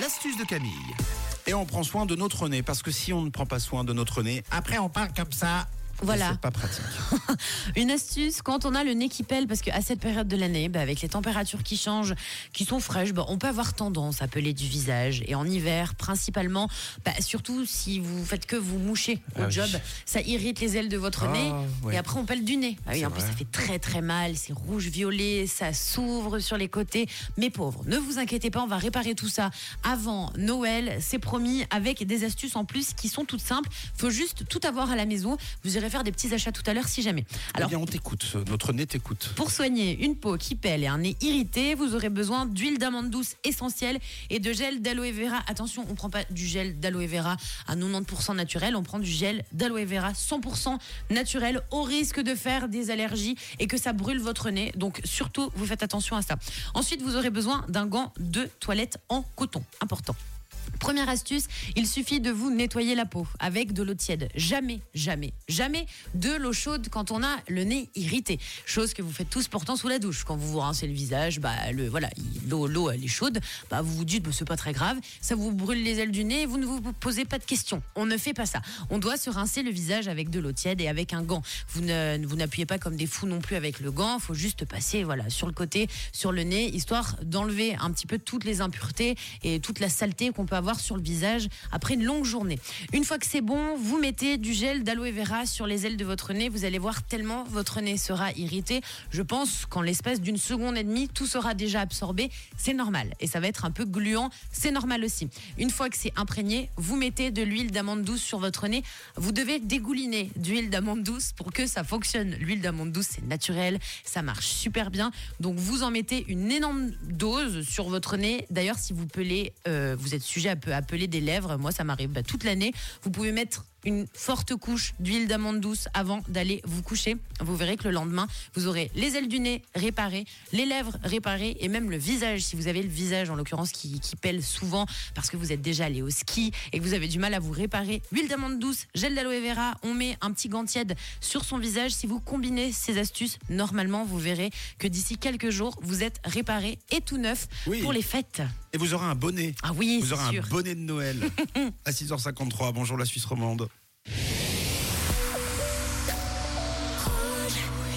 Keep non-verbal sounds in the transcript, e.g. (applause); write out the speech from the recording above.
L'astuce de Camille. Et on prend soin de notre nez, parce que si on ne prend pas soin de notre nez, après on parle comme ça. Voilà. C'est pas pratique. (laughs) Une astuce, quand on a le nez qui pèle, parce qu'à cette période de l'année, bah, avec les températures qui changent, qui sont fraîches, bah, on peut avoir tendance à peler du visage. Et en hiver, principalement, bah, surtout si vous faites que vous mouchez au Ah oui. job, ça irrite les ailes de votre Ah, nez. ouais. Et après, on pèle du nez. Ah oui, en plus, ça fait très très mal. C'est rouge-violet, ça s'ouvre sur les côtés. Mais pauvres, ne vous inquiétez pas, on va réparer tout ça avant Noël. C'est promis, avec des astuces en plus qui sont toutes simples. faut juste tout avoir à la maison. Vous irez faire des petits achats tout à l'heure si jamais. Alors, eh bien, on t'écoute. Notre nez t'écoute. pour soigner une peau qui pèle et un nez irrité, vous aurez besoin d'huile d'amande douce essentielle et de gel d'aloe vera. Attention, on prend pas du gel d'aloe vera à 90% naturel, on prend du gel d'aloe vera 100% naturel au risque de faire des allergies et que ça brûle votre nez. Donc surtout, vous faites attention à ça. Ensuite, vous aurez besoin d'un gant de toilette en coton. Important. Première astuce, il suffit de vous nettoyer la peau avec de l'eau tiède. Jamais, jamais, jamais de l'eau chaude quand on a le nez irrité. Chose que vous faites tous pourtant sous la douche. Quand vous vous rincez le visage, bah le voilà, il- l'eau l'eau elle est chaude, bah vous vous dites bah, c'est pas très grave, ça vous brûle les ailes du nez, et vous ne vous posez pas de questions. On ne fait pas ça. On doit se rincer le visage avec de l'eau tiède et avec un gant. Vous ne vous n'appuyez pas comme des fous non plus avec le gant, faut juste passer voilà sur le côté, sur le nez histoire d'enlever un petit peu toutes les impuretés et toute la saleté qu'on peut avoir sur le visage après une longue journée. Une fois que c'est bon, vous mettez du gel d'aloe vera sur les ailes de votre nez. Vous allez voir tellement votre nez sera irrité. Je pense qu'en l'espace d'une seconde et demie, tout sera déjà absorbé. C'est normal. Et ça va être un peu gluant. C'est normal aussi. Une fois que c'est imprégné, vous mettez de l'huile d'amande douce sur votre nez. Vous devez dégouliner d'huile d'amande douce pour que ça fonctionne. L'huile d'amande douce, c'est naturel. Ça marche super bien. Donc vous en mettez une énorme dose sur votre nez. D'ailleurs, si vous pelez, euh, vous êtes sujet à, peu- à peler des lèvres. Moi, ça m'arrive bah, toute l'année. Vous pouvez mettre une forte couche d'huile d'amande douce avant d'aller vous coucher. Vous verrez que le lendemain, vous aurez les ailes du nez réparées, les lèvres réparées et même le visage. Si vous avez le visage, en l'occurrence, qui, qui pèle souvent parce que vous êtes déjà allé au ski et que vous avez du mal à vous réparer, huile d'amande douce, gel d'aloe vera, on met un petit gant tiède sur son visage. Si vous combinez ces astuces, normalement, vous verrez que d'ici quelques jours, vous êtes réparé et tout neuf Oui. pour les fêtes. Et vous aurez un bonnet. Ah oui, Vous aurez sûr. un bonnet de Noël. (laughs) à 6h53. Bonjour la Suisse romande.